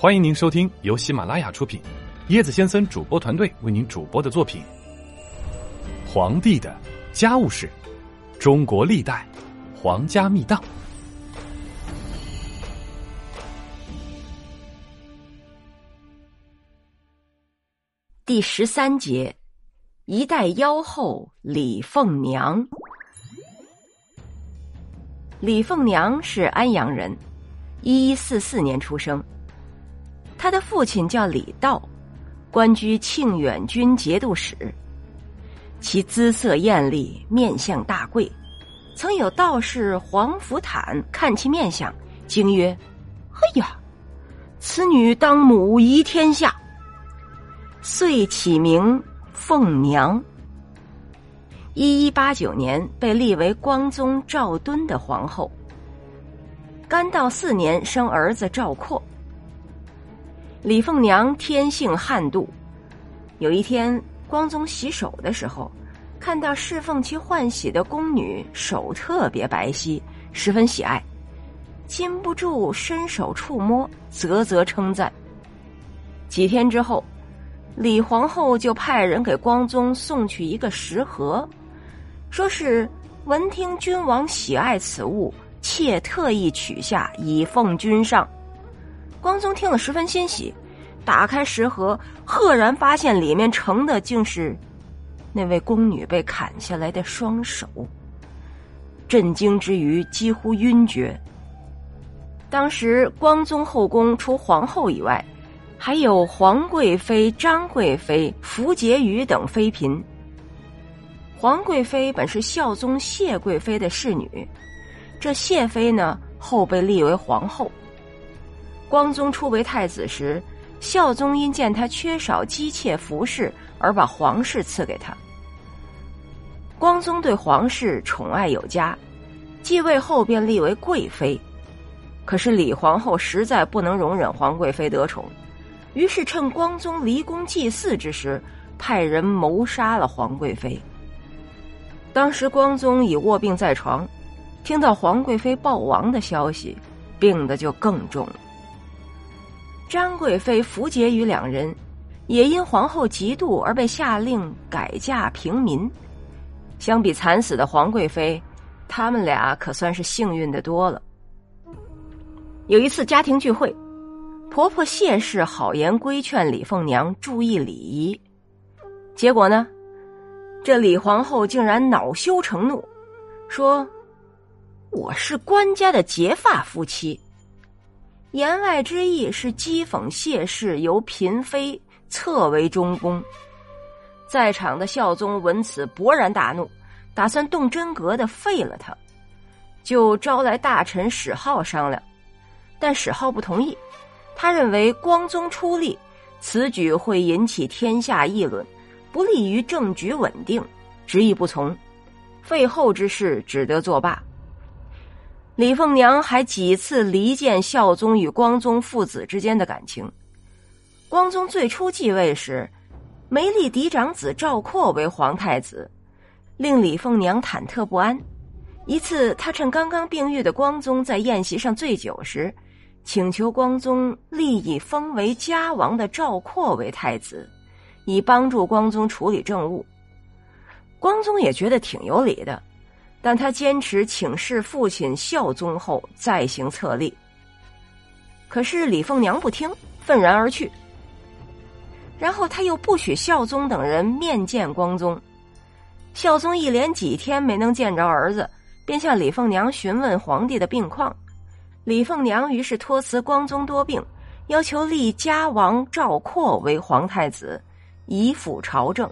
欢迎您收听由喜马拉雅出品，椰子先生主播团队为您主播的作品《皇帝的家务事：中国历代皇家秘档》第十三节：一代妖后李凤娘。李凤娘是安阳人，一一四四年出生。他的父亲叫李道，官居庆远军节度使。其姿色艳丽，面相大贵。曾有道士黄福坦看其面相，惊曰：“哎呀，此女当母仪天下。”遂起名凤娘。一一八九年被立为光宗赵敦的皇后。干道四年生儿子赵括。李凤娘天性悍妒，有一天，光宗洗手的时候，看到侍奉其换洗的宫女手特别白皙，十分喜爱，禁不住伸手触摸，啧啧称赞。几天之后，李皇后就派人给光宗送去一个食盒，说是闻听君王喜爱此物，妾特意取下以奉君上。光宗听了十分欣喜，打开食盒，赫然发现里面盛的竟是那位宫女被砍下来的双手。震惊之余，几乎晕厥。当时光宗后宫除皇后以外，还有皇贵妃、张贵妃、福婕妤等妃嫔。皇贵妃本是孝宗谢贵妃的侍女，这谢妃呢后被立为皇后。光宗初为太子时，孝宗因见他缺少姬妾服侍，而把皇室赐给他。光宗对皇室宠爱有加，继位后便立为贵妃。可是李皇后实在不能容忍皇贵妃得宠，于是趁光宗离宫祭祀之时，派人谋杀了皇贵妃。当时光宗已卧病在床，听到皇贵妃暴亡的消息，病的就更重了。张贵妃、福婕妤两人，也因皇后嫉妒而被下令改嫁平民。相比惨死的皇贵妃，他们俩可算是幸运的多了。有一次家庭聚会，婆婆谢氏好言规劝李凤娘注意礼仪，结果呢，这李皇后竟然恼羞成怒，说：“我是官家的结发夫妻。”言外之意是讥讽谢氏由嫔妃侧为中宫。在场的孝宗闻此勃然大怒，打算动真格的废了他，就招来大臣史浩商量，但史浩不同意，他认为光宗出力，此举会引起天下议论，不利于政局稳定，执意不从，废后之事只得作罢。李凤娘还几次离间孝宗与光宗父子之间的感情。光宗最初继位时，没立嫡长子赵括为皇太子，令李凤娘忐忑不安。一次，他趁刚刚病愈的光宗在宴席上醉酒时，请求光宗立以封为嘉王的赵括为太子，以帮助光宗处理政务。光宗也觉得挺有理的。但他坚持请示父亲孝宗后再行册立。可是李凤娘不听，愤然而去。然后他又不许孝宗等人面见光宗。孝宗一连几天没能见着儿子，便向李凤娘询问皇帝的病况。李凤娘于是托辞光宗多病，要求立嘉王赵括为皇太子，以辅朝政。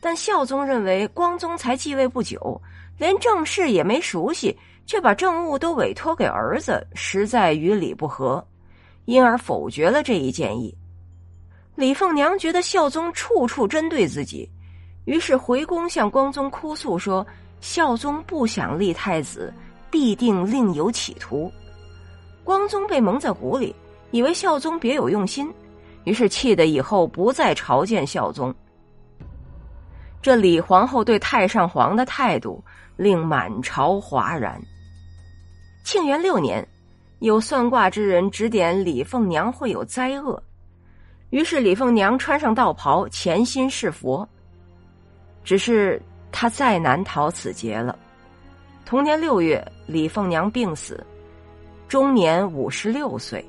但孝宗认为光宗才继位不久，连政事也没熟悉，却把政务都委托给儿子，实在与理不合，因而否决了这一建议。李凤娘觉得孝宗处处针对自己，于是回宫向光宗哭诉说：孝宗不想立太子，必定另有企图。光宗被蒙在鼓里，以为孝宗别有用心，于是气得以后不再朝见孝宗。这李皇后对太上皇的态度令满朝哗然。庆元六年，有算卦之人指点李凤娘会有灾厄，于是李凤娘穿上道袍，潜心侍佛。只是她再难逃此劫了。同年六月，李凤娘病死，终年五十六岁。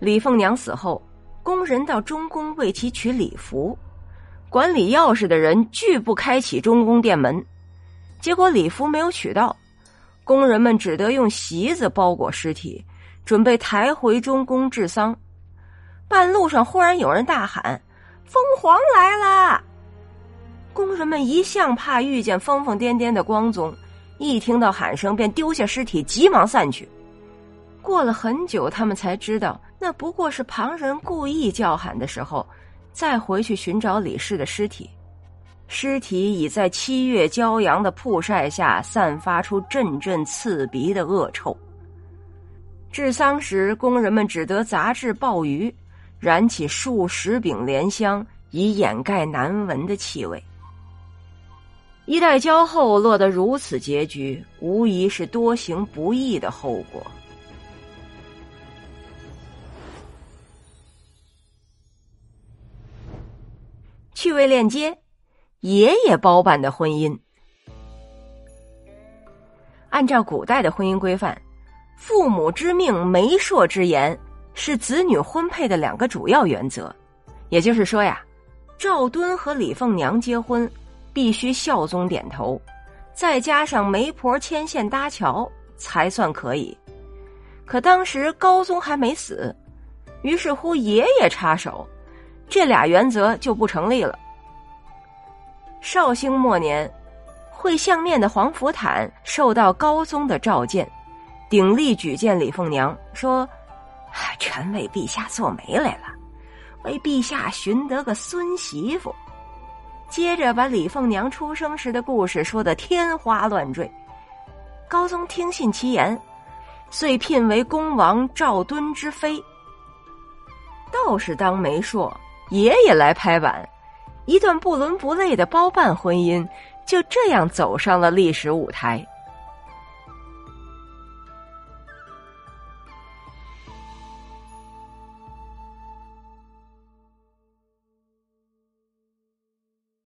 李凤娘死后，宫人到中宫为其取礼服，管理钥匙的人拒不开启中宫殿门，结果礼服没有取到，工人们只得用席子包裹尸体，准备抬回中宫治丧。半路上忽然有人大喊：“凤凰来了！”工人们一向怕遇见疯疯癫癫的光宗，一听到喊声便丢下尸体，急忙散去。过了很久，他们才知道那不过是旁人故意叫喊的时候，再回去寻找李氏的尸体。尸体已在七月骄阳的曝晒下散发出阵阵刺鼻的恶臭。治丧时，工人们只得杂质鲍鱼，燃起数十柄莲香，以掩盖难闻的气味。一代骄后落得如此结局，无疑是多行不义的后果。趣味链接：爷爷包办的婚姻。按照古代的婚姻规范，父母之命、媒妁之言是子女婚配的两个主要原则。也就是说呀，赵敦和李凤娘结婚必须孝宗点头，再加上媒婆牵线搭桥，才算可以。可当时高宗还没死，于是乎爷爷插手。这俩原则就不成立了。绍兴末年，会相面的黄福坦受到高宗的召见，鼎力举荐李凤娘，说：“ 臣为陛下做媒来了，为陛下寻得个孙媳妇。”接着把李凤娘出生时的故事说得天花乱坠。高宗听信其言，遂聘为恭王赵敦之妃。道士当媒妁。爷爷来拍板，一段不伦不类的包办婚姻就这样走上了历史舞台。